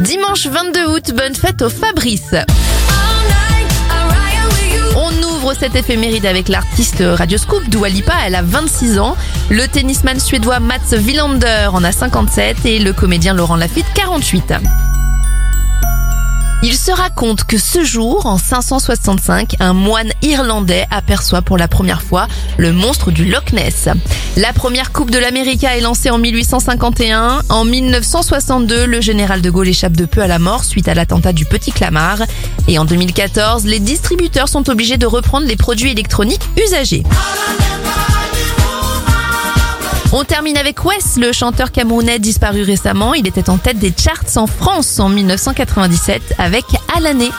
Dimanche 22 août, bonne fête au Fabrice. On ouvre cette éphéméride avec l'artiste Radioscoop, Dua Lipa, elle a 26 ans. Le tennisman suédois Mats Wilander en a 57 et le comédien Laurent Lafitte 48. Il se raconte que ce jour, en 565, un moine irlandais aperçoit pour la première fois le monstre du Loch Ness. La première Coupe de l'América est lancée en 1851. En 1962, le général de Gaulle échappe de peu à la mort suite à l'attentat du Petit Clamart. Et en 2014, les distributeurs sont obligés de reprendre les produits électroniques usagés. On termine avec Wes, le chanteur camerounais disparu récemment. Il était en tête des charts en France en 1997 avec À l'année.